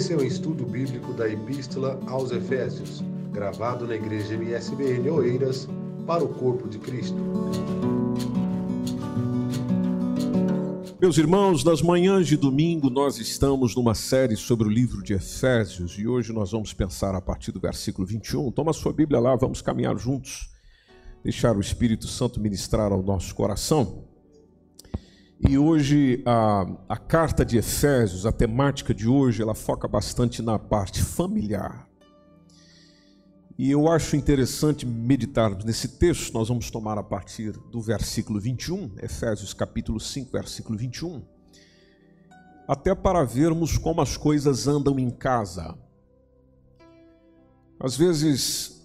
Esse é o estudo bíblico da Epístola aos Efésios, gravado na Igreja MSBN Oeiras, para o Corpo de Cristo. Meus irmãos, nas manhãs de domingo nós estamos numa série sobre o livro de Efésios e hoje nós vamos pensar a partir do versículo 21. Toma sua Bíblia lá, vamos caminhar juntos, deixar o Espírito Santo ministrar ao nosso coração. E hoje a, a carta de Efésios, a temática de hoje, ela foca bastante na parte familiar. E eu acho interessante meditarmos nesse texto, nós vamos tomar a partir do versículo 21, Efésios capítulo 5, versículo 21, até para vermos como as coisas andam em casa. Às vezes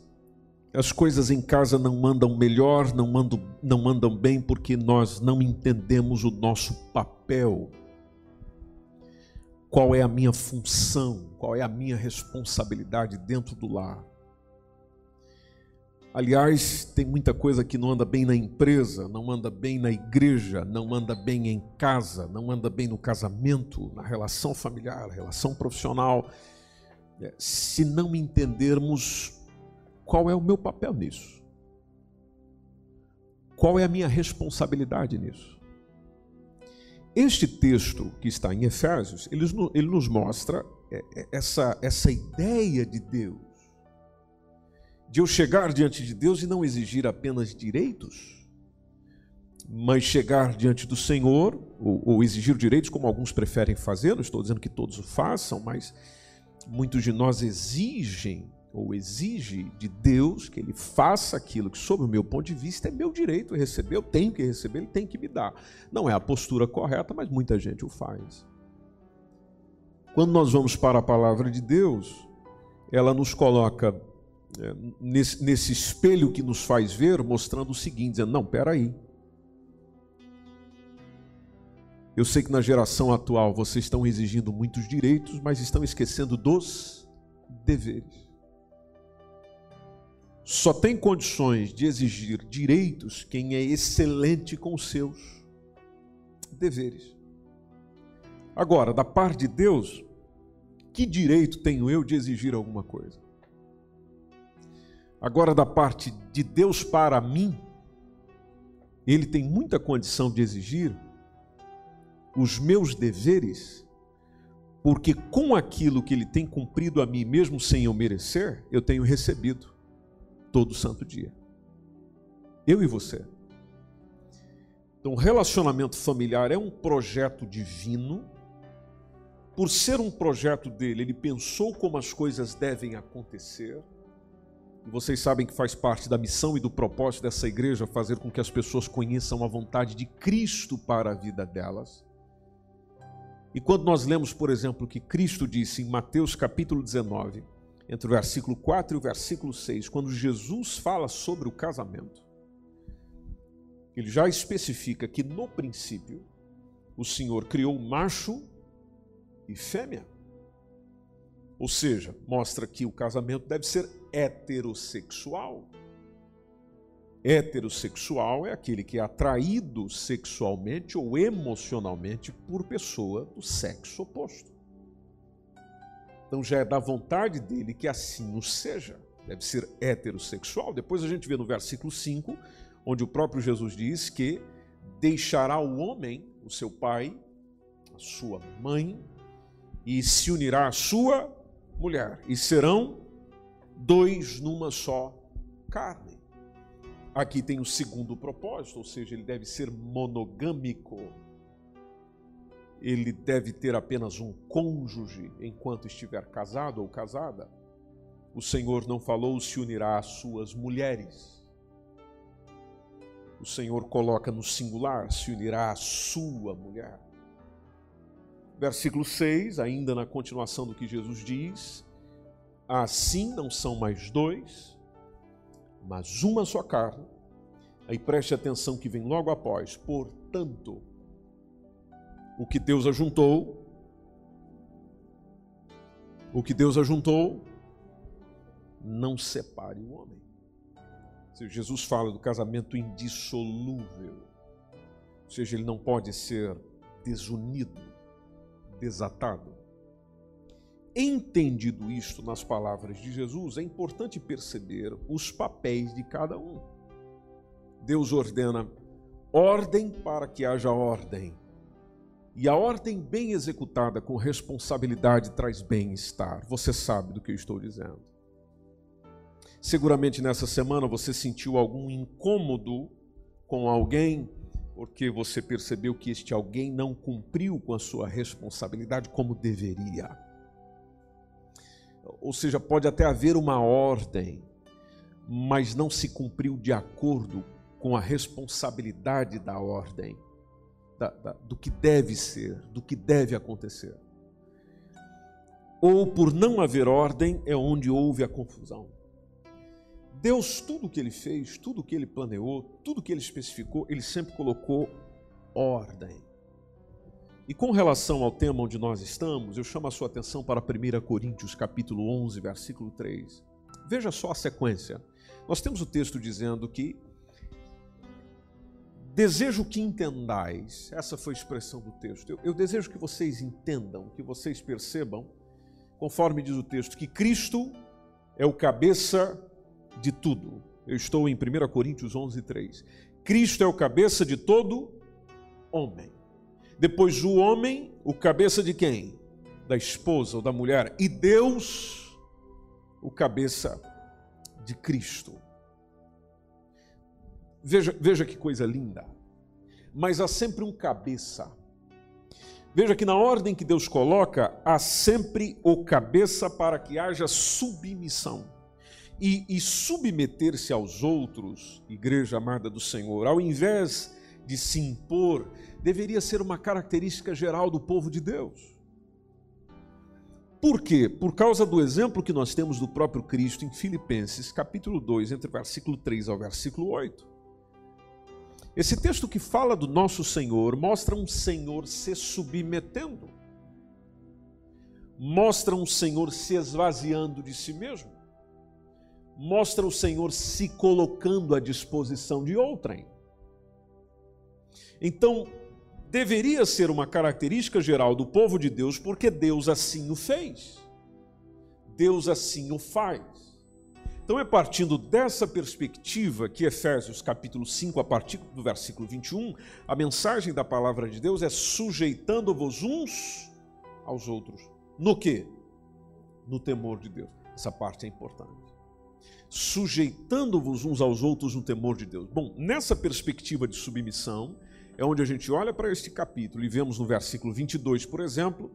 as coisas em casa não andam melhor, não andam, não andam bem porque nós não entendemos o nosso papel. Qual é a minha função, qual é a minha responsabilidade dentro do lar. Aliás, tem muita coisa que não anda bem na empresa, não anda bem na igreja, não anda bem em casa, não anda bem no casamento, na relação familiar, relação profissional. É, se não entendermos qual é o meu papel nisso? Qual é a minha responsabilidade nisso? Este texto que está em Efésios, ele, nos mostra é, é, essa, essa ideia de Deus, de eu chegar diante de Deus e não exigir apenas direitos, mas chegar diante do Senhor, ou, ou exigir direitos, como alguns preferem fazer, não estou dizendo que todos o façam, mas muitos de nós exigem ou exige de Deus que ele faça aquilo que, sob o meu ponto de vista, é meu direito receber, eu tenho que receber, ele tem que me dar. Não é a postura correta, mas muita gente o faz. Quando nós vamos para a palavra de Deus, ela nos coloca é, nesse, nesse espelho que nos faz ver, mostrando o seguinte: dizendo, não, peraí. Eu sei que na geração atual vocês estão exigindo muitos direitos, mas estão esquecendo dos deveres só tem condições de exigir direitos quem é excelente com os seus deveres. Agora, da parte de Deus, que direito tenho eu de exigir alguma coisa? Agora, da parte de Deus para mim, Ele tem muita condição de exigir os meus deveres, porque com aquilo que Ele tem cumprido a mim, mesmo sem eu merecer, eu tenho recebido todo santo dia. Eu e você. Então, relacionamento familiar é um projeto divino. Por ser um projeto dele, ele pensou como as coisas devem acontecer. E vocês sabem que faz parte da missão e do propósito dessa igreja fazer com que as pessoas conheçam a vontade de Cristo para a vida delas. E quando nós lemos, por exemplo, que Cristo disse em Mateus capítulo 19, entre o versículo 4 e o versículo 6, quando Jesus fala sobre o casamento, ele já especifica que no princípio o Senhor criou macho e fêmea. Ou seja, mostra que o casamento deve ser heterossexual. Heterossexual é aquele que é atraído sexualmente ou emocionalmente por pessoa do sexo oposto. Então já é da vontade dele que assim o seja. Deve ser heterossexual. Depois a gente vê no versículo 5, onde o próprio Jesus diz que deixará o homem, o seu pai, a sua mãe, e se unirá à sua mulher, e serão dois numa só carne. Aqui tem o segundo propósito, ou seja, ele deve ser monogâmico ele deve ter apenas um cônjuge enquanto estiver casado ou casada. O Senhor não falou se unirá às suas mulheres. O Senhor coloca no singular, se unirá à sua mulher. Versículo 6, ainda na continuação do que Jesus diz: Assim não são mais dois, mas uma só carne. Aí preste atenção que vem logo após. Portanto, o que Deus ajuntou, o que Deus ajuntou, não separe o homem. Jesus fala do casamento indissolúvel, ou seja, ele não pode ser desunido, desatado. entendido isto nas palavras de Jesus, é importante perceber os papéis de cada um. Deus ordena ordem para que haja ordem. E a ordem bem executada com responsabilidade traz bem-estar. Você sabe do que eu estou dizendo. Seguramente nessa semana você sentiu algum incômodo com alguém porque você percebeu que este alguém não cumpriu com a sua responsabilidade como deveria. Ou seja, pode até haver uma ordem, mas não se cumpriu de acordo com a responsabilidade da ordem, da, da, do que deve ser, do que deve acontecer. Ou por não haver ordem é onde houve a confusão. Deus, tudo que ele fez, tudo que ele planeou, tudo que ele especificou, ele sempre colocou ordem. E com relação ao tema onde nós estamos, eu chamo a sua atenção para 1 Coríntios capítulo 11, versículo 3. Veja só a sequência. Nós temos o texto dizendo que desejo que entendais, essa foi a expressão do texto. Eu, eu desejo que vocês entendam, que vocês percebam, conforme diz o texto, que Cristo é o cabeça de tudo. Eu estou em 1 Coríntios 11, 3. Cristo é o cabeça de todo homem. Depois o homem, o cabeça de quem? Da esposa ou da mulher. E Deus, o cabeça de Cristo. Veja, veja que coisa linda. Mas há sempre um cabeça. Veja que na ordem que Deus coloca, há sempre o cabeça para que haja submissão. E, e submeter-se aos outros, igreja amada do Senhor, ao invés de se impor, deveria ser uma característica geral do povo de Deus. Por quê? Por causa do exemplo que nós temos do próprio Cristo em Filipenses, capítulo 2, entre versículo 3 ao versículo 8. Esse texto que fala do nosso Senhor mostra um Senhor se submetendo, mostra um Senhor se esvaziando de si mesmo, mostra o Senhor se colocando à disposição de outrem. Então, deveria ser uma característica geral do povo de Deus, porque Deus assim o fez. Deus assim o faz. Então é partindo dessa perspectiva que Efésios capítulo 5, a partir do versículo 21, a mensagem da palavra de Deus é sujeitando-vos uns aos outros. No que? No temor de Deus. Essa parte é importante. Sujeitando-vos uns aos outros no temor de Deus. Bom, nessa perspectiva de submissão, é onde a gente olha para este capítulo e vemos no versículo 22, por exemplo,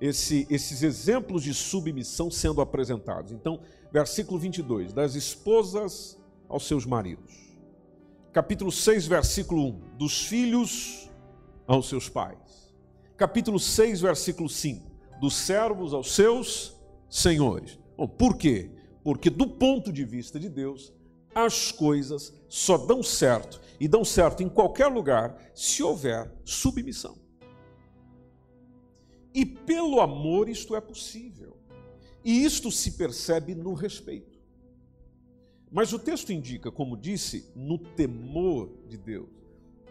esse, esses exemplos de submissão sendo apresentados. Então, versículo 22, das esposas aos seus maridos. Capítulo 6, versículo 1, dos filhos aos seus pais. Capítulo 6, versículo 5, dos servos aos seus senhores. Bom, por quê? Porque do ponto de vista de Deus, as coisas só dão certo e dão certo em qualquer lugar se houver submissão. E pelo amor isto é possível. E isto se percebe no respeito. Mas o texto indica, como disse, no temor de Deus.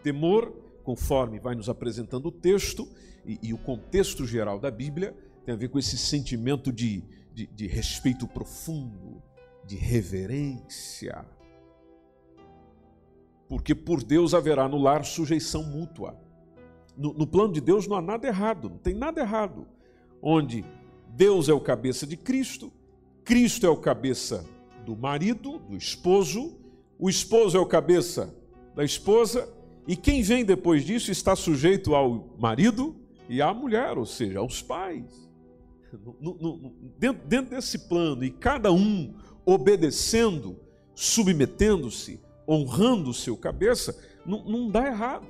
Temor, conforme vai nos apresentando o texto e, e o contexto geral da Bíblia, tem a ver com esse sentimento de, de, de respeito profundo, de reverência, porque por Deus haverá no lar sujeição mútua. No, no, plano de Deus não há nada errado, não tem nada errado. Onde Deus é o cabeça de Cristo, Cristo é o cabeça do marido, do esposo, o esposo é o cabeça da esposa, e quem vem depois disso está sujeito ao marido e à mulher, ou seja, aos pais. No, no, dentro, dentro desse plano, e cada um obedecendo, submetendo-se honrando o seu cabeça, não, não dá errado.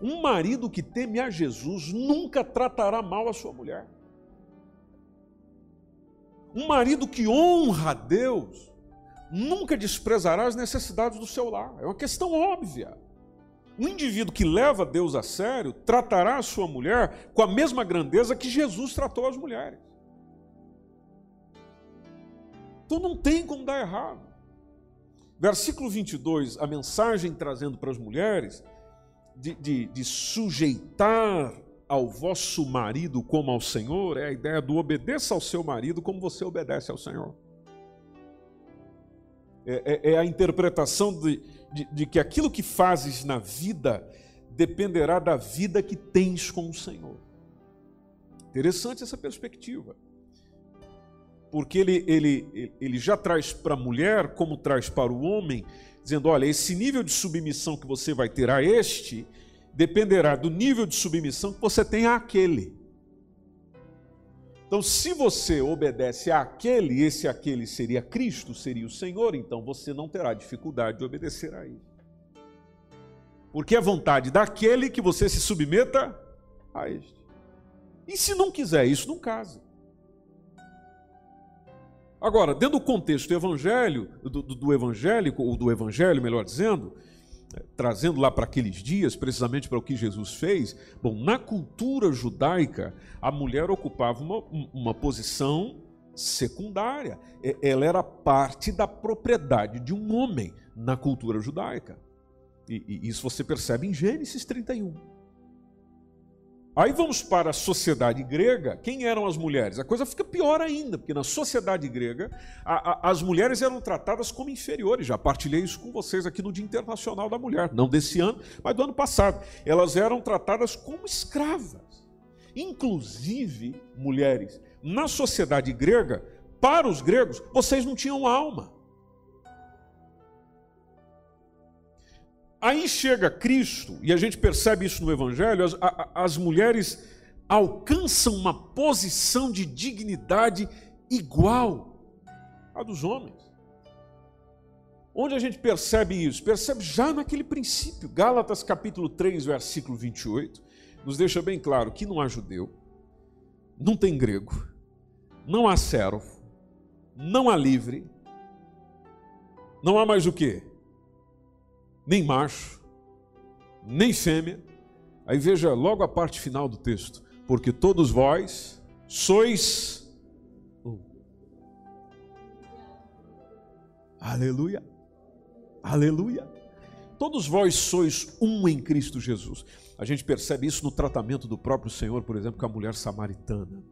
Um marido que teme a Jesus nunca tratará mal a sua mulher. Um marido que honra a Deus nunca desprezará as necessidades do seu lar. É uma questão óbvia. Um indivíduo que leva Deus a sério tratará a sua mulher com a mesma grandeza que Jesus tratou as mulheres. Então não tem como dar errado. Versículo 22, a mensagem trazendo para as mulheres de, de, de sujeitar ao vosso marido como ao Senhor é a ideia do obedeça ao seu marido como você obedece ao Senhor. É, é, é a interpretação de, de, de que aquilo que fazes na vida dependerá da vida que tens com o Senhor. Interessante essa perspectiva. Porque ele, ele, ele já traz para a mulher, como traz para o homem, dizendo: olha, esse nível de submissão que você vai ter a este dependerá do nível de submissão que você tem àquele. Então, se você obedece àquele, esse aquele seria Cristo, seria o Senhor, então você não terá dificuldade de obedecer a ele. Porque é vontade daquele que você se submeta a este. E se não quiser isso, não casa. Agora, dentro do contexto do evangelho, do, do evangélico, ou do evangelho, melhor dizendo, é, trazendo lá para aqueles dias, precisamente para o que Jesus fez, bom, na cultura judaica, a mulher ocupava uma, uma posição secundária. Ela era parte da propriedade de um homem na cultura judaica. E, e isso você percebe em Gênesis 31. Aí vamos para a sociedade grega. Quem eram as mulheres? A coisa fica pior ainda, porque na sociedade grega a, a, as mulheres eram tratadas como inferiores. Já partilhei isso com vocês aqui no Dia Internacional da Mulher, não desse ano, mas do ano passado. Elas eram tratadas como escravas. Inclusive, mulheres, na sociedade grega, para os gregos, vocês não tinham alma. Aí chega Cristo, e a gente percebe isso no Evangelho, as, as mulheres alcançam uma posição de dignidade igual à dos homens. Onde a gente percebe isso? Percebe já naquele princípio. Gálatas capítulo 3, versículo 28, nos deixa bem claro que não há judeu, não tem grego, não há servo, não há livre, não há mais o que? Nem macho, nem fêmea. Aí veja logo a parte final do texto: porque todos vós sois um. Aleluia, aleluia. Todos vós sois um em Cristo Jesus. A gente percebe isso no tratamento do próprio Senhor, por exemplo, com a mulher samaritana.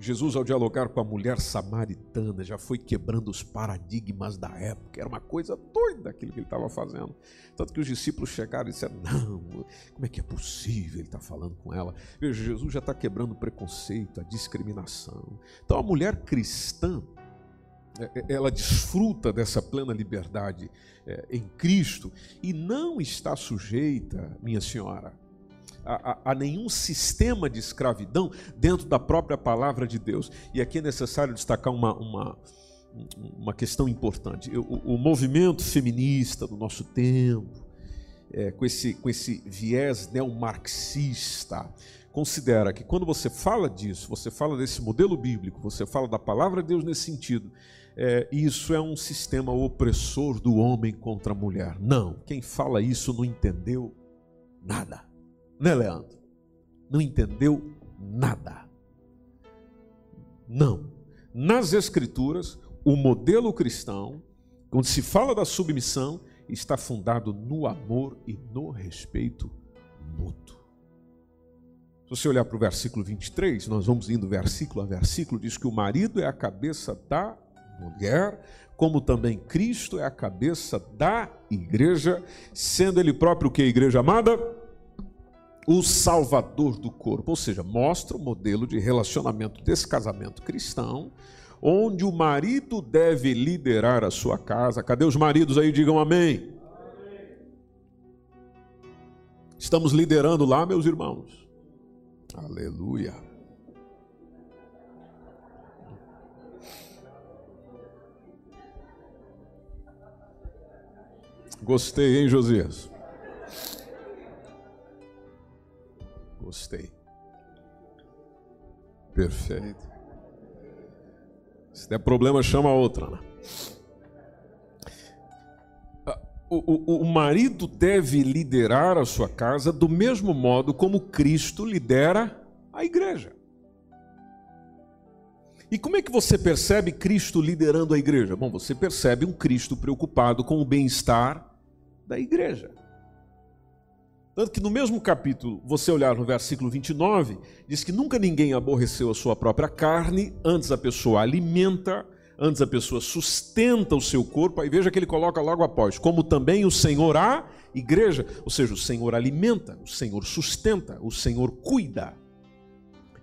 Jesus, ao dialogar com a mulher samaritana, já foi quebrando os paradigmas da época. Era uma coisa doida aquilo que ele estava fazendo. Tanto que os discípulos chegaram e disseram: Não, como é que é possível ele estar tá falando com ela? Veja, Jesus já está quebrando o preconceito, a discriminação. Então, a mulher cristã, é, é, ela desfruta dessa plena liberdade é, em Cristo e não está sujeita, minha senhora, a, a, nenhum sistema de escravidão dentro da própria palavra de Deus. E aqui é necessário destacar uma, uma, uma questão importante. O, o movimento feminista do nosso tempo, é, com, esse, com esse viés neomarxista, considera que quando você fala disso, você fala desse modelo bíblico, você fala da palavra de Deus nesse sentido, é, isso é um sistema opressor do homem contra a mulher. Não, quem fala isso não entendeu nada né, Leandro? Não entendeu nada. Não. Nas Escrituras, o modelo cristão, quando se fala da submissão, está fundado no amor e no respeito mútuo. Se você olhar para o versículo 23, nós vamos indo versículo a versículo, diz que o marido é a cabeça da mulher, como também Cristo é a cabeça da igreja, sendo ele próprio que a igreja amada? O salvador do corpo, ou seja, mostra o modelo de relacionamento desse casamento cristão, onde o marido deve liderar a sua casa. Cadê os maridos aí? Digam amém. amém. Estamos liderando lá, meus irmãos. Aleluia. Gostei, hein, Josias? Gostei. Perfeito. Se der problema, chama outra. Né? Ah, o, o, o marido deve liderar a sua casa do mesmo modo como Cristo lidera a igreja. E como é que você percebe Cristo liderando a igreja? Bom, você percebe um Cristo preocupado com o bem-estar da igreja. Tanto que no mesmo capítulo, você olhar no versículo 29, diz que nunca ninguém aborreceu a sua própria carne, antes a pessoa alimenta, antes a pessoa sustenta o seu corpo, aí veja que ele coloca logo após, como também o Senhor a igreja, ou seja, o Senhor alimenta, o Senhor sustenta, o Senhor cuida.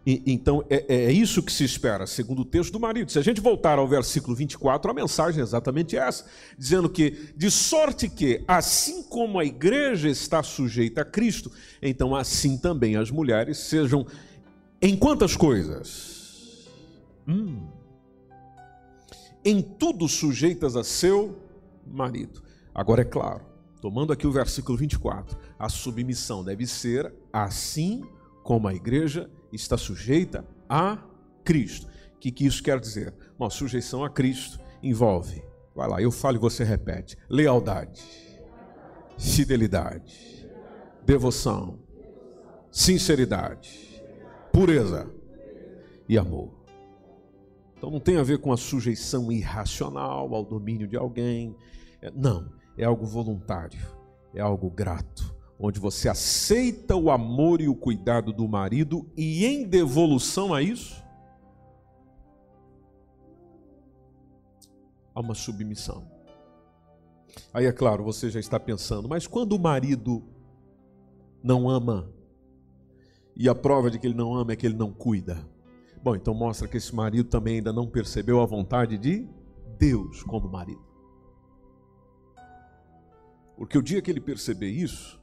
E, então é, é, isso que se espera, segundo o texto do marido. Se a gente voltar ao versículo 24, a mensagem é exatamente essa, dizendo que, de sorte que, assim como a igreja está sujeita a Cristo, então assim também as mulheres sejam em quantas coisas? Hum, em tudo sujeitas a seu marido. Agora é claro, tomando aqui o versículo 24, a submissão deve ser assim a igreja está sujeita a Cristo. O que, que isso quer dizer? Uma sujeição a Cristo envolve, vai lá, eu falo e você repete: lealdade, fidelidade, devoção, sinceridade, pureza e amor. Então não tem a ver com a sujeição irracional ao domínio de alguém. É, não, é algo voluntário, é algo grato onde você aceita o amor e o cuidado do marido e em devolução a isso há uma submissão. Aí é claro, você já está pensando, mas quando o marido não ama, e a prova de que ele não ama é que ele não cuida. Bom, então mostra que esse marido também ainda não percebeu a vontade de Deus como marido. Porque o dia que ele perceber isso,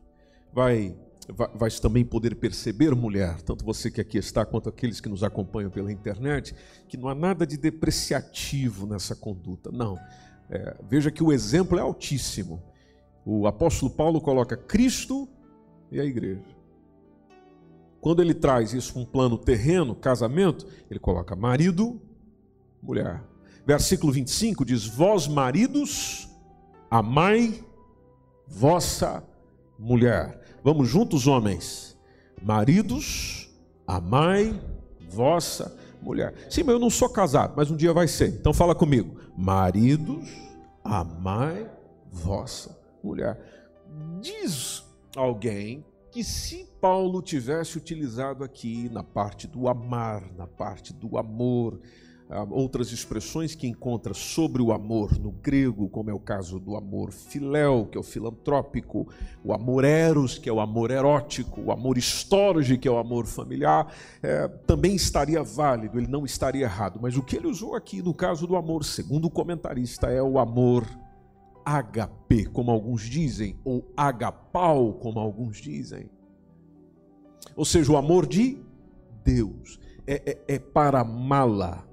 vai, vai, vai também poder perceber, mulher, tanto você que aqui está, quanto aqueles que nos acompanham pela internet, que não há nada de depreciativo nessa conduta. Não. É, veja que o exemplo é altíssimo. O apóstolo Paulo coloca Cristo e a igreja. Quando ele traz isso para um plano terreno, casamento, ele coloca marido, mulher. Versículo 25 diz: Vós, maridos, amai vossa mulher. Vamos juntos, homens. Maridos, amai vossa mulher. Sim, mas eu não sou casado, mas um dia vai ser. Então fala comigo. Maridos, amai vossa mulher. Diz alguém que se Paulo tivesse utilizado aqui na parte do amar, na parte do amor, outras expressões que encontra sobre o amor no grego, como é o caso do amor filéu, que é o filantrópico, o amor eros, que é o amor erótico, o amor estorge, que é o amor familiar, é, também estaria válido, ele não estaria errado. Mas o que ele usou aqui no caso do amor, segundo o comentarista, é o amor HP, como alguns dizem, ou agapau, como alguns dizem. Ou seja, o amor de Deus. É, é, é para amá-la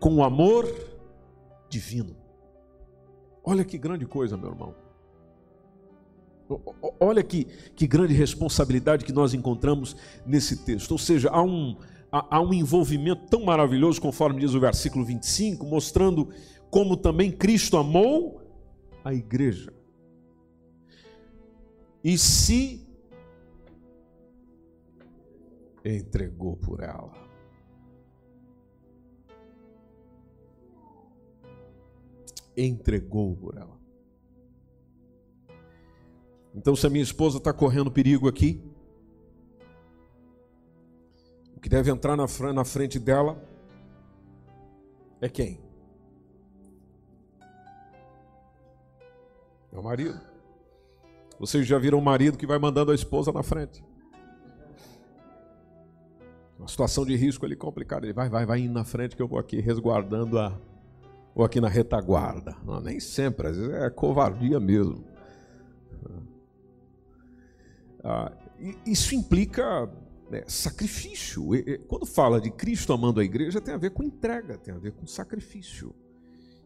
com o amor divino. Olha que grande coisa, meu irmão. Olha que, que grande responsabilidade que nós encontramos nesse texto. Ou seja, há um, há, há um envolvimento tão maravilhoso, conforme diz o versículo 25, mostrando como também Cristo amou a igreja. E se entregou por ela. Entregou por ela. Então, se a minha esposa está correndo perigo aqui, o que deve entrar na frente dela é quem? É o marido. Vocês já viram um marido que vai mandando a esposa na frente. Uma situação de risco ali complicada. Ele vai, vai, vai indo na frente que eu vou aqui resguardando a, ou aqui na retaguarda. Não, nem sempre, às vezes é covardia mesmo. Ah, isso implica né, sacrifício. Quando fala de Cristo amando a igreja, tem a ver com entrega, tem a ver com sacrifício.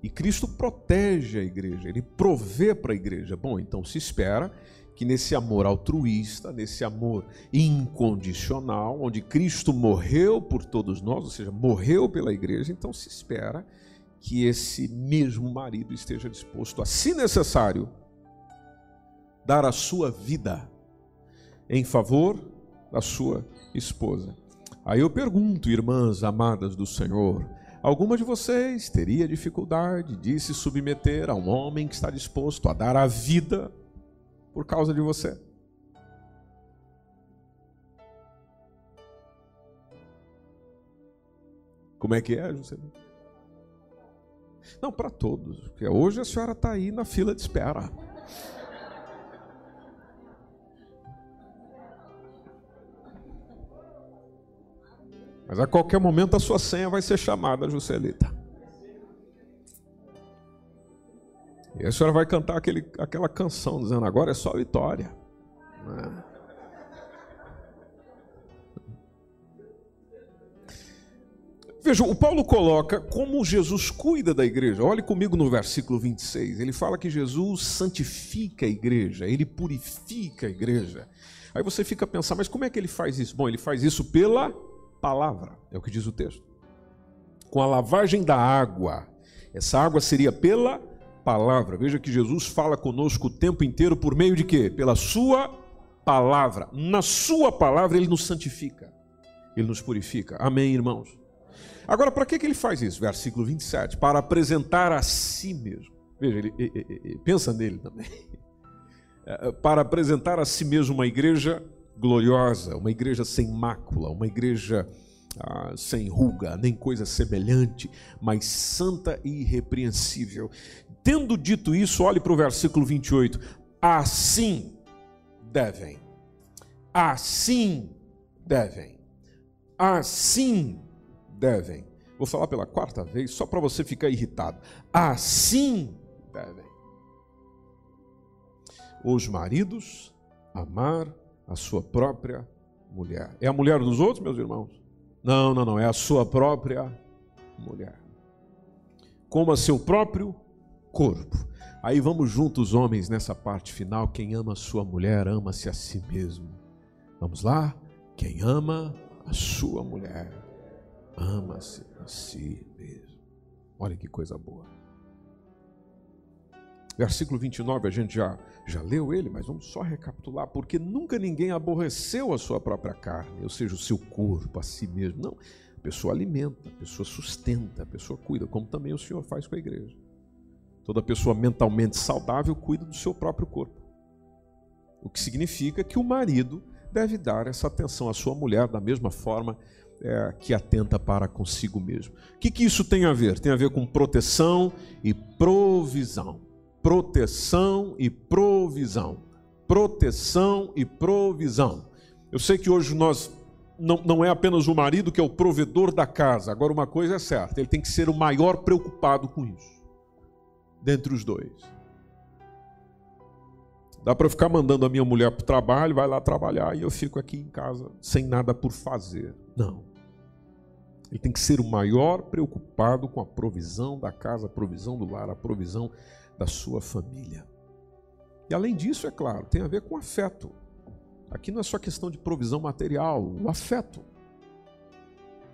E Cristo protege a igreja, ele provê para a igreja. Bom, então se espera que nesse amor altruísta, nesse amor incondicional, onde Cristo morreu por todos nós, ou seja, morreu pela igreja, então se espera que esse mesmo marido esteja disposto a, se necessário, dar a sua vida em favor da sua esposa. Aí eu pergunto, irmãs amadas do Senhor, alguma de vocês teria dificuldade de se submeter a um homem que está disposto a dar a vida por causa de você? Como é que é, Juscelino? Não, para todos. Porque hoje a senhora está aí na fila de espera. Mas a qualquer momento a sua senha vai ser chamada, Juscelita. E a senhora vai cantar aquele, aquela canção dizendo: agora é só vitória. Né? Veja, o Paulo coloca como Jesus cuida da igreja. Olhe comigo no versículo 26. Ele fala que Jesus santifica a igreja, ele purifica a igreja. Aí você fica a pensar, mas como é que ele faz isso? Bom, ele faz isso pela palavra, é o que diz o texto. Com a lavagem da água. Essa água seria pela palavra. Veja que Jesus fala conosco o tempo inteiro por meio de quê? Pela sua palavra. Na sua palavra ele nos santifica. Ele nos purifica. Amém, irmãos. Agora, para que, que ele faz isso? Versículo 27. Para apresentar a si mesmo. Veja, ele, ele, ele pensa nele também. É, para apresentar a si mesmo uma igreja gloriosa, uma igreja sem mácula, uma igreja ah, sem ruga, nem coisa semelhante, mas santa e irrepreensível. Tendo dito isso, olhe para o versículo 28. Assim devem, assim devem, assim devem. Vou falar pela quarta vez, só para você ficar irritado. Assim devem. Os maridos amar a sua própria mulher. É a mulher dos outros, meus irmãos? Não, não, não. É a sua própria mulher. Como a seu próprio corpo. Aí vamos juntos, homens, nessa parte final. Quem ama a sua mulher, ama-se a si mesmo. Vamos lá? Quem ama a sua mulher, ama-se a si mesmo. Olha que coisa boa. Versículo 29, a gente já, já leu ele, mas vamos só recapitular. Porque nunca ninguém aborreceu a sua própria carne, ou seja, o seu corpo, a si mesmo. Não, a pessoa alimenta, a pessoa sustenta, a pessoa cuida, como também o Senhor faz com a igreja. Toda pessoa mentalmente saudável cuida do seu próprio corpo. O que significa que o marido deve dar essa atenção à sua mulher da mesma forma é, que atenta para consigo mesmo. O que, que isso tem a ver? Tem a ver com proteção e provisão. Proteção e provisão. Proteção e provisão. Eu sei que hoje nós não, não é apenas o marido que é o provedor da casa. Agora, uma coisa é certa: ele tem que ser o maior preocupado com isso dentre os dois. Dá para ficar mandando a minha mulher para o trabalho, vai lá trabalhar e eu fico aqui em casa sem nada por fazer. Não. Ele tem que ser o maior preocupado com a provisão da casa, a provisão do lar, a provisão da sua família. E além disso, é claro, tem a ver com afeto. Aqui não é só questão de provisão material, o afeto,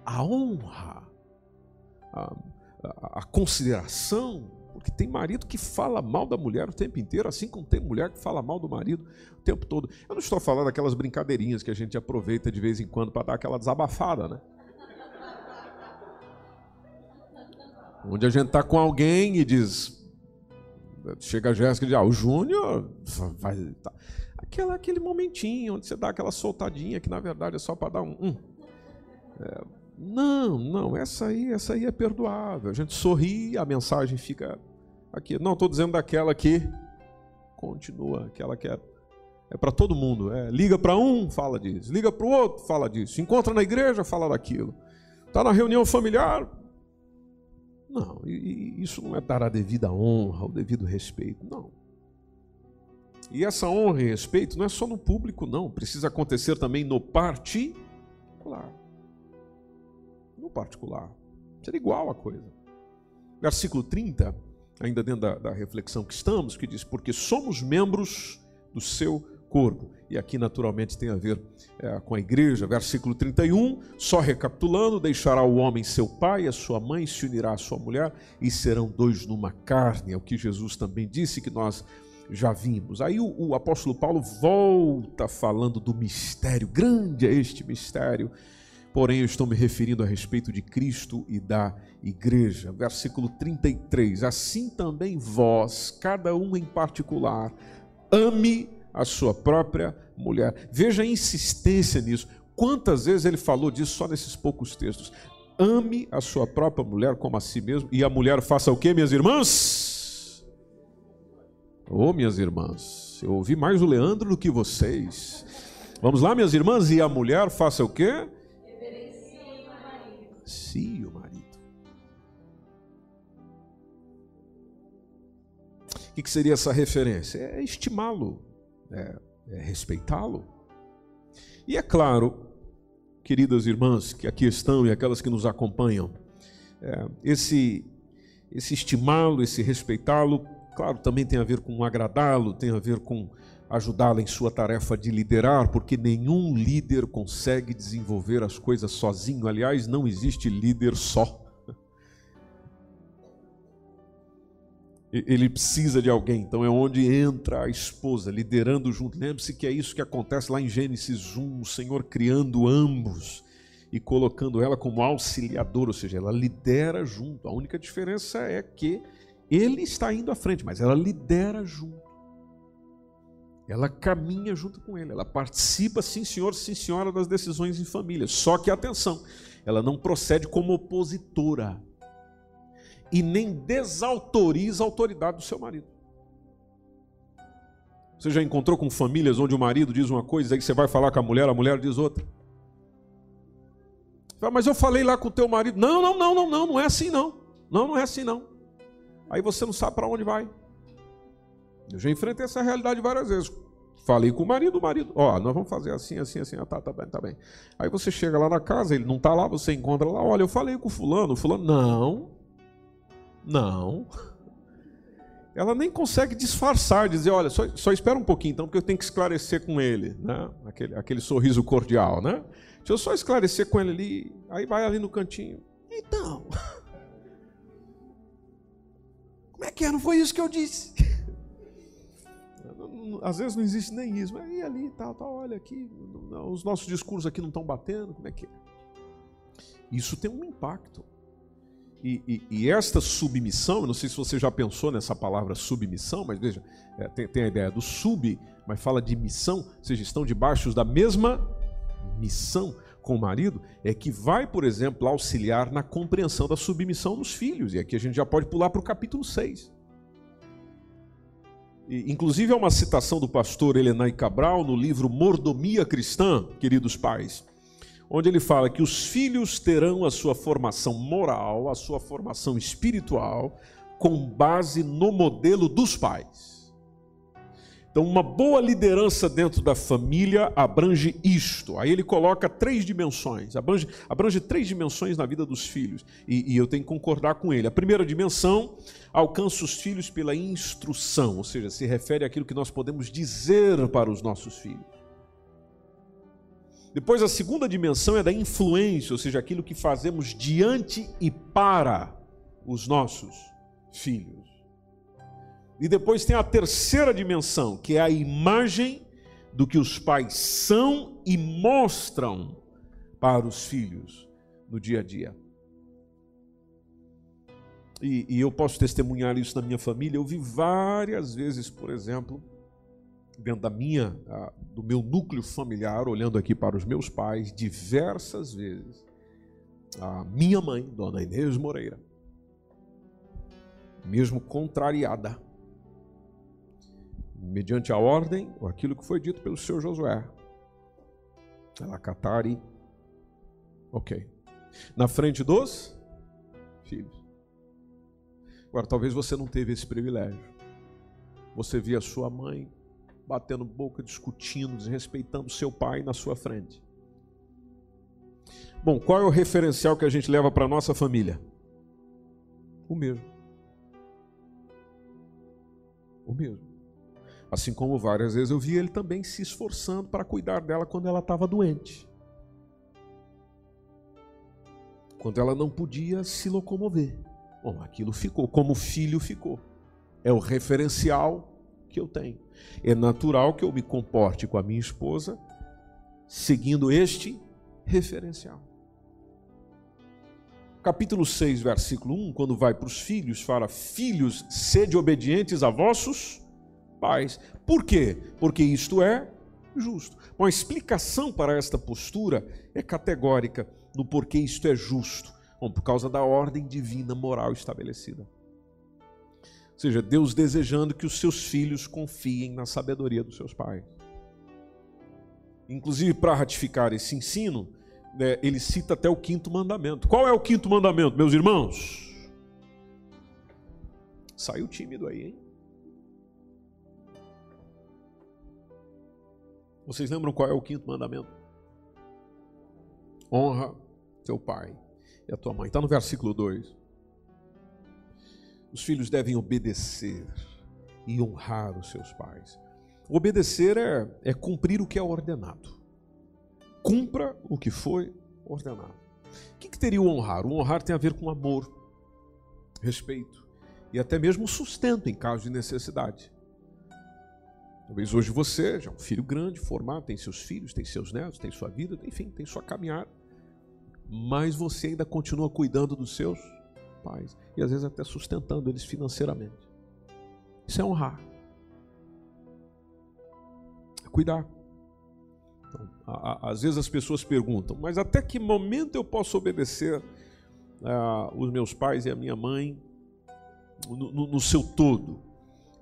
a honra, a, a, a consideração, porque tem marido que fala mal da mulher o tempo inteiro, assim como tem mulher que fala mal do marido o tempo todo. Eu não estou falando daquelas brincadeirinhas que a gente aproveita de vez em quando para dar aquela desabafada, né? Onde a gente está com alguém e diz. Chega a Jéssica e diz: Ah, o Júnior vai. Tá. Aquela, aquele momentinho onde você dá aquela soltadinha que na verdade é só para dar um. um. É, não, não, essa aí, essa aí é perdoável. A gente sorri, a mensagem fica aqui. Não, estou dizendo daquela que continua, aquela que é, é para todo mundo. É, liga para um, fala disso. Liga para o outro, fala disso. Encontra na igreja, fala daquilo. Está na reunião familiar. Não, isso não é dar a devida honra, o devido respeito. Não. E essa honra e respeito não é só no público, não. Precisa acontecer também no particular no particular. Seria igual a coisa. Versículo 30, ainda dentro da, da reflexão que estamos, que diz: Porque somos membros do seu corpo. E aqui, naturalmente, tem a ver é, com a igreja. Versículo 31, só recapitulando: Deixará o homem seu pai, a sua mãe, se unirá à sua mulher, e serão dois numa carne. É o que Jesus também disse que nós já vimos. Aí o, o apóstolo Paulo volta falando do mistério, grande é este mistério porém eu estou me referindo a respeito de Cristo e da igreja. Versículo 33: Assim também vós, cada um em particular, ame a sua própria mulher. Veja a insistência nisso. Quantas vezes ele falou disso só nesses poucos textos? ame a sua própria mulher como a si mesmo, e a mulher faça o que, minhas irmãs? Ô, oh, minhas irmãs, eu ouvi mais o Leandro do que vocês. Vamos lá, minhas irmãs, e a mulher faça o quê? Sim, o marido. O que seria essa referência? É estimá-lo, é, é respeitá-lo. E é claro, queridas irmãs que aqui estão e aquelas que nos acompanham, é, esse, esse estimá-lo, esse respeitá-lo, claro, também tem a ver com agradá-lo, tem a ver com ajudá-lo em sua tarefa de liderar, porque nenhum líder consegue desenvolver as coisas sozinho. Aliás, não existe líder só. Ele precisa de alguém, então é onde entra a esposa, liderando junto. Lembre-se que é isso que acontece lá em Gênesis 1, o Senhor criando ambos e colocando ela como auxiliadora, ou seja, ela lidera junto. A única diferença é que ele está indo à frente, mas ela lidera junto. Ela caminha junto com ele, ela participa, sim senhor, sim senhora, das decisões em família. Só que atenção, ela não procede como opositora e nem desautoriza a autoridade do seu marido. Você já encontrou com famílias onde o marido diz uma coisa, aí você vai falar com a mulher, a mulher diz outra? Mas eu falei lá com o teu marido. Não, não, não, não, não, não é assim não. Não, não é assim não. Aí você não sabe para onde vai. Eu já enfrentei essa realidade várias vezes. Falei com o marido, o marido, ó, nós vamos fazer assim, assim, assim, ah, tá, tá bem, tá bem. Aí você chega lá na casa, ele não tá lá, você encontra lá, olha, eu falei com o fulano, o fulano, não, não. Ela nem consegue disfarçar, dizer, olha, só, só espera um pouquinho então, porque eu tenho que esclarecer com ele, né? Aquele, aquele sorriso cordial, né? Deixa eu só esclarecer com ele ali, aí vai ali no cantinho. Então, como é que é? Não foi isso que eu disse? Às vezes não existe nem isso, mas e ali, tal, tal, olha aqui, os nossos discursos aqui não estão batendo, como é que é? Isso tem um impacto. E, e, e, esta submissão, não sei se você já pensou nessa palavra submissão, mas veja, é, tem, tem, a ideia do sub, mas fala de missão, ou seja, estão debaixo da mesma missão com o marido, é que vai, por exemplo, auxiliar na compreensão da submissão dos filhos. E aqui a gente já pode pular para o capítulo 6. E, inclusive, é uma citação do pastor Helenay Cabral no livro Mordomia Cristã, queridos pais onde ele fala que os filhos terão a sua formação moral, a sua formação espiritual, com base no modelo dos pais. Então, uma boa liderança dentro da família abrange isto. Aí ele coloca três dimensões, abrange, abrange três dimensões na vida dos filhos. E, e eu tenho que concordar com ele. A primeira dimensão alcança os filhos pela instrução, ou seja, se refere àquilo que nós podemos dizer para os nossos filhos. Depois, a segunda dimensão é da influência, ou seja, aquilo que fazemos diante e para os nossos filhos. E depois tem a terceira dimensão, que é a imagem do que os pais são e mostram para os filhos no dia a dia. E, e eu posso testemunhar isso na minha família. Eu vi várias vezes, por exemplo, dentro da minha, do meu núcleo familiar, olhando aqui para os meus pais, diversas vezes, a minha mãe, Dona Inês Moreira, mesmo contrariada, mediante a ordem ou aquilo que foi dito pelo seu Josué, ela catar ok, na frente dos filhos. Agora, talvez você não teve esse privilégio. Você via sua mãe batendo boca, discutindo, desrespeitando seu pai na sua frente. Bom, qual é o referencial que a gente leva para nossa família? O mesmo. O mesmo. Assim como várias vezes eu vi ele também se esforçando para cuidar dela quando ela estava doente. Quando ela não podia se locomover. Bom, aquilo ficou, como filho ficou. É o referencial que eu tenho. É natural que eu me comporte com a minha esposa seguindo este referencial. Capítulo 6, versículo 1, quando vai para os filhos, fala: Filhos, sede obedientes a vossos pais. Por quê? Porque isto é justo. Bom, a explicação para esta postura é categórica no porquê isto é justo. Bom, por causa da ordem divina moral estabelecida. Ou seja, Deus desejando que os seus filhos confiem na sabedoria dos seus pais. Inclusive, para ratificar esse ensino, né, ele cita até o quinto mandamento. Qual é o quinto mandamento, meus irmãos? Saiu tímido aí, hein? Vocês lembram qual é o quinto mandamento? Honra teu pai e a tua mãe. Está no versículo 2. Os filhos devem obedecer e honrar os seus pais. Obedecer é, é cumprir o que é ordenado. Cumpra o que foi ordenado. O que, que teria o honrar? O honrar tem a ver com amor, respeito e até mesmo sustento em caso de necessidade. Talvez hoje você já é um filho grande, formado, tem seus filhos, tem seus netos, tem sua vida, enfim, tem sua caminhada. Mas você ainda continua cuidando dos seus pais e às vezes até sustentando eles financeiramente. Isso é honrar. É cuidar. Então, às vezes as pessoas perguntam, mas até que momento eu posso obedecer uh, os meus pais e a minha mãe no, no, no seu todo?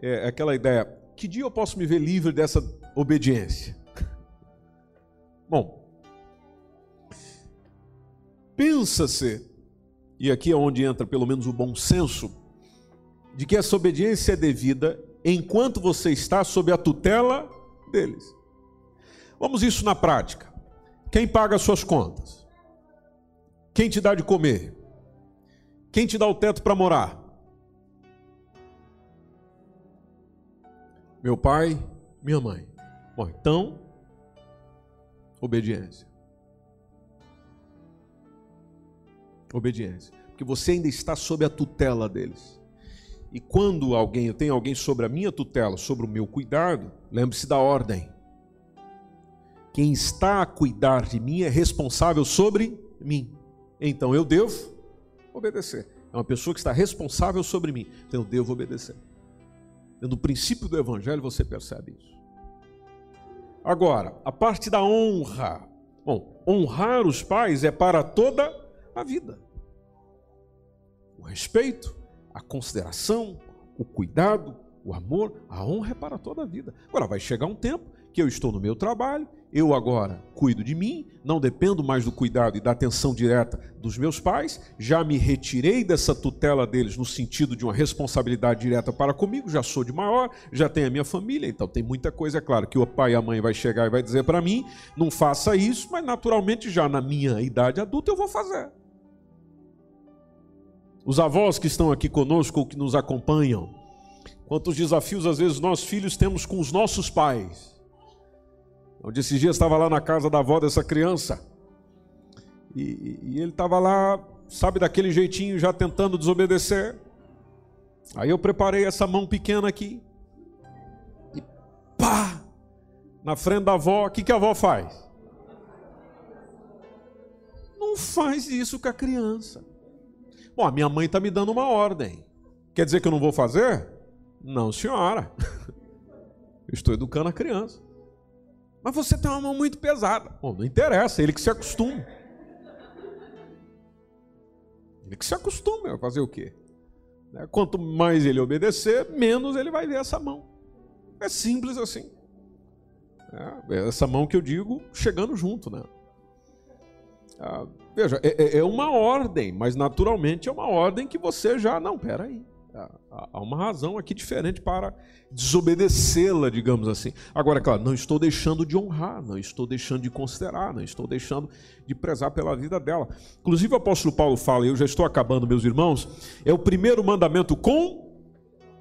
É, é aquela ideia, que dia eu posso me ver livre dessa obediência? Bom, pensa-se, e aqui é onde entra pelo menos o bom senso, de que essa obediência é devida enquanto você está sob a tutela deles. Vamos isso na prática. Quem paga as suas contas? Quem te dá de comer? Quem te dá o teto para morar? Meu pai, minha mãe. Bom, então, obediência. Obediência. Porque você ainda está sob a tutela deles. E quando alguém, eu tenho alguém sobre a minha tutela, sobre o meu cuidado, lembre-se da ordem. Quem está a cuidar de mim é responsável sobre mim. Então eu devo obedecer. É uma pessoa que está responsável sobre mim. Então eu devo obedecer. No princípio do Evangelho você percebe isso. Agora, a parte da honra. Bom, honrar os pais é para toda a vida. O respeito, a consideração, o cuidado, o amor, a honra é para toda a vida. Agora, vai chegar um tempo que eu estou no meu trabalho, eu agora cuido de mim, não dependo mais do cuidado e da atenção direta dos meus pais, já me retirei dessa tutela deles no sentido de uma responsabilidade direta para comigo, já sou de maior, já tenho a minha família, então tem muita coisa, é claro, que o pai e a mãe vai chegar e vai dizer para mim, não faça isso, mas naturalmente já na minha idade adulta eu vou fazer. Os avós que estão aqui conosco que nos acompanham, quantos desafios às vezes nós filhos temos com os nossos pais Onde esses dias estava lá na casa da avó dessa criança. E, e ele estava lá, sabe, daquele jeitinho, já tentando desobedecer. Aí eu preparei essa mão pequena aqui. E pá! Na frente da avó, o que, que a avó faz? Não faz isso com a criança. Bom, a minha mãe está me dando uma ordem. Quer dizer que eu não vou fazer? Não, senhora. Eu estou educando a criança. Mas você tem uma mão muito pesada. Bom, não interessa, ele que se acostuma. Ele que se acostuma a fazer o quê? Né? Quanto mais ele obedecer, menos ele vai ver essa mão. É simples assim. É, é essa mão que eu digo chegando junto, né? Veja, é, é, uma ordem, mas naturalmente é uma ordem que você já. Não, peraí. Há uma razão aqui diferente para desobedecê-la, digamos assim. Agora, claro, não estou deixando de honrar, não estou deixando de considerar, não estou deixando de prezar pela vida dela. Inclusive, o apóstolo Paulo fala, e eu já estou acabando, meus irmãos, é o primeiro mandamento com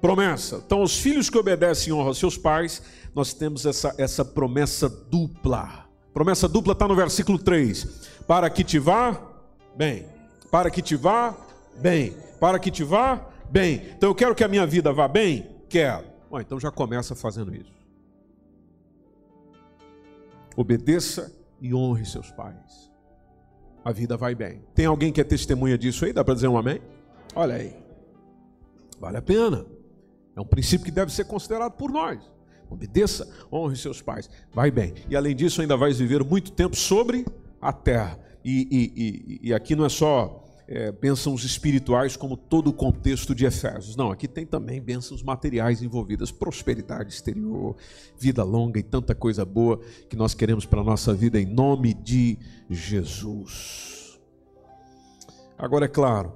promessa. Então, os filhos que obedecem e honram seus pais, nós temos essa, essa promessa dupla. Promessa dupla está no versículo 3. Para que te vá bem. Para que te vá bem. Para que te vá bem. Então eu quero que a minha vida vá bem? Quero. Bom, então já começa fazendo isso. Obedeça e honre seus pais. A vida vai bem. Tem alguém que é testemunha disso aí? Dá para dizer um amém? Olha aí. Vale a pena. É um princípio que deve ser considerado por nós. Obedeça, honre seus pais. Vai bem. E além disso, ainda vais viver muito tempo sobre a terra. E, e, e, e aqui não é só é, bênçãos espirituais como todo o contexto de Efésios. Não, aqui tem também bênçãos materiais envolvidas, prosperidade exterior, vida longa e tanta coisa boa que nós queremos para a nossa vida em nome de Jesus. Agora é claro,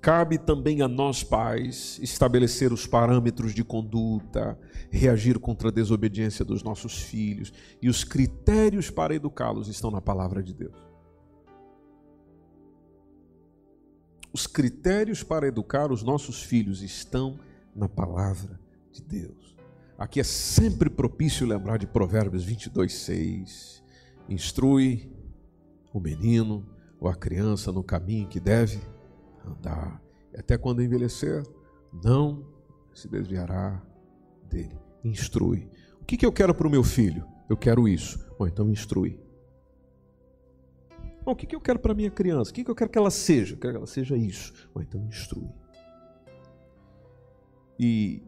cabe também a nós pais estabelecer os parâmetros de conduta, reagir contra a desobediência dos nossos filhos e os critérios para educá-los estão na palavra de Deus. Os critérios para educar os nossos filhos estão na palavra de Deus. Aqui é sempre propício lembrar de Provérbios 22, 6. Instrui o menino ou a criança no caminho que deve andar. Até quando envelhecer, não se desviará dele. Instrui. O que, que eu quero para o meu filho? Eu quero isso. Bom, então instrui. Bom, o que, que eu quero para minha criança? O que, que eu quero que ela seja? Eu quero que ela seja isso. Bom, então instrui. E,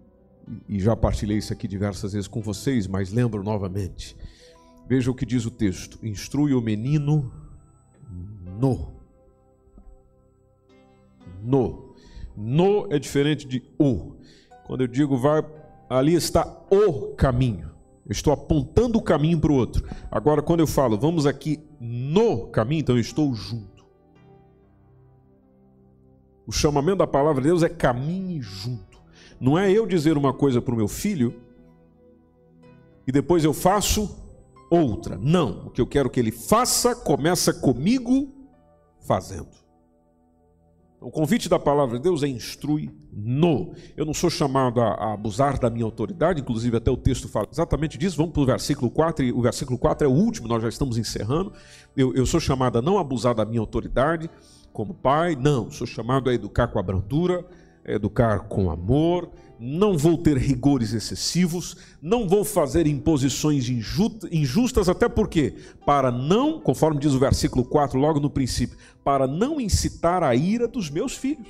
e já partilhei isso aqui diversas vezes com vocês, mas lembro novamente. Veja o que diz o texto: instrui o menino no. No. No é diferente de o. Quando eu digo vai, ali está o caminho. Eu estou apontando o caminho para o outro. Agora, quando eu falo, vamos aqui no caminho, então eu estou junto. O chamamento da palavra de Deus é caminhe junto. Não é eu dizer uma coisa para o meu filho e depois eu faço outra. Não. O que eu quero que ele faça começa comigo fazendo. O convite da palavra de Deus é instrui no. Eu não sou chamado a, a, abusar da minha autoridade, inclusive até o texto fala exatamente disso. Vamos para o versículo 4, e o versículo 4 é o último, nós já estamos encerrando. Eu, eu sou chamado a não abusar da minha autoridade como pai, não. Sou chamado a educar com a brandura, educar com amor, não vou ter rigores excessivos, não vou fazer imposições injustas, até porque, para não, conforme diz o versículo 4, logo no princípio, para não incitar a ira dos meus filhos.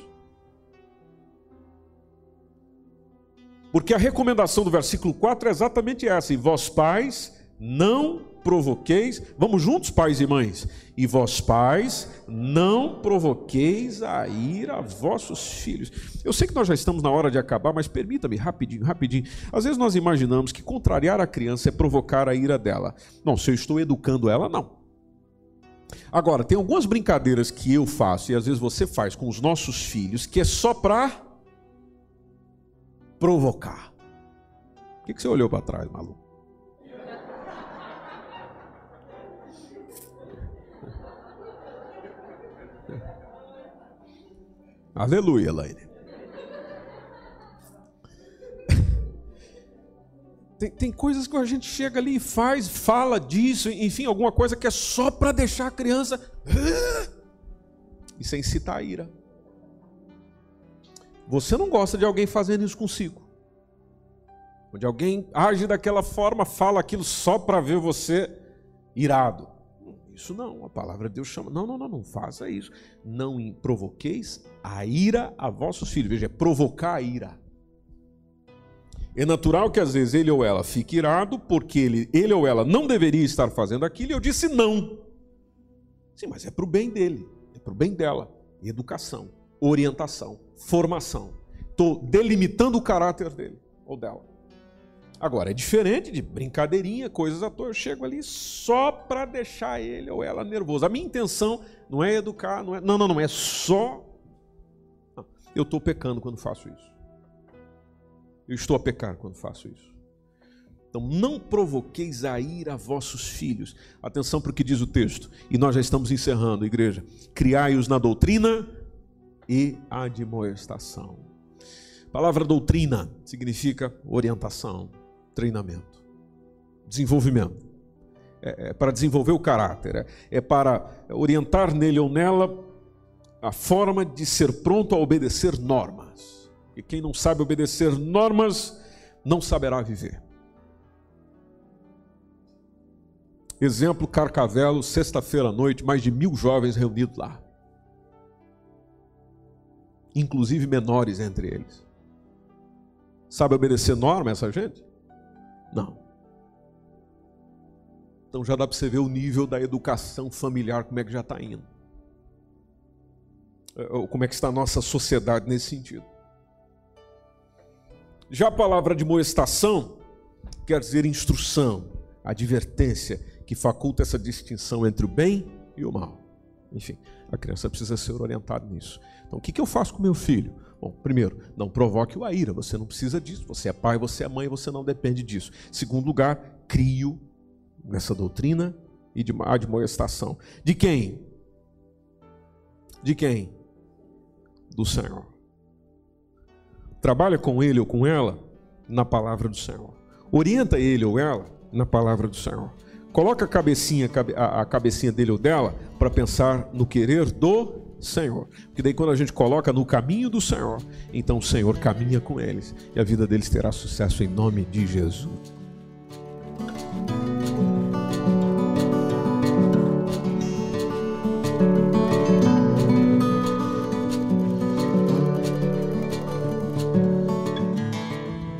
Porque a recomendação do versículo 4 é exatamente essa: e vós pais, não provoqueis, vamos juntos, pais e mães, e vós, pais, não provoqueis a ira a vossos filhos. Eu sei que nós já estamos na hora de acabar, mas permita-me, rapidinho, rapidinho. Às vezes nós imaginamos que contrariar a criança é provocar a ira dela. Não, se eu estou educando ela, não. Agora, tem algumas brincadeiras que eu faço e às vezes você faz com os nossos filhos que é só para provocar. O que, que você olhou para trás, maluco? Aleluia, Elaine. Tem, tem, coisas que a gente chega ali e faz, fala disso, enfim, alguma coisa que é só para deixar a criança. E sem citar a ira. Você não gosta de alguém fazendo isso consigo. Onde alguém age daquela forma, fala aquilo só para ver você irado. Isso não, a palavra de Deus chama. Não, não, não, não faça isso. Não provoqueis a ira a vossos filhos. Veja, é provocar a ira. É natural que às vezes ele ou ela fique irado porque ele, ele ou ela não deveria estar fazendo aquilo e eu disse não. Sim, mas é para o bem dele, é para o bem dela. Educação, orientação, formação. Estou delimitando o caráter dele ou dela. Agora, é diferente de brincadeirinha, coisas à toa. Eu chego ali só para deixar ele ou ela nervoso. A minha intenção não é educar, não é. Não, não, não. É só. Eu estou pecando quando faço isso. Eu estou a pecar quando faço isso. Então, não provoqueis a ira vossos filhos. Atenção para o que diz o texto. E nós já estamos encerrando, igreja. Criai-os na doutrina e admoestação. A palavra doutrina significa orientação treinamento, desenvolvimento. É, é para desenvolver o caráter, é, é para orientar nele ou nela a forma de ser pronto a obedecer normas. E quem não sabe obedecer normas, não saberá viver. Exemplo, Carcavelo, sexta-feira à noite, mais de mil jovens reunidos lá. Inclusive menores entre eles. Sabe obedecer norma essa gente? Não. Então já dá para você ver o nível da educação familiar, como é que já está indo. eh, como é que está a nossa sociedade nesse sentido. Já a palavra de moestação quer dizer instrução, advertência, que faculta essa distinção entre o bem e o mal. Enfim, a criança precisa ser orientada nisso. Então, o que eu faço com meu filho? Bom, primeiro, não provoque o a ira, você não precisa disso. Você é pai, você é mãe, você não depende disso. Segundo lugar, crio nessa doutrina e de admoestação. De quem? De quem? Do Senhor. Trabalha com ele ou com ela na palavra do Senhor. Orienta ele ou ela na palavra do Senhor. Coloca a cabecinha, a cabecinha dele ou dela para pensar no querer do Senhor. Porque daí quando a gente coloca no caminho do Senhor, então o Senhor caminha com eles e a vida deles terá sucesso em nome de Jesus.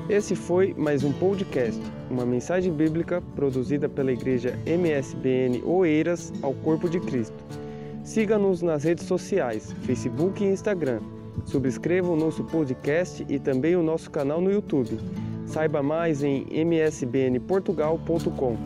Esse foi mais um podcast, uma mensagem bíblica produzida pela igreja MSBN Oeiras ao Corpo de Cristo. Siga-nos nas redes sociais, Facebook e Instagram. Subscreva o nosso podcast e também o nosso canal no YouTube. Saiba mais em msbnportugal.com.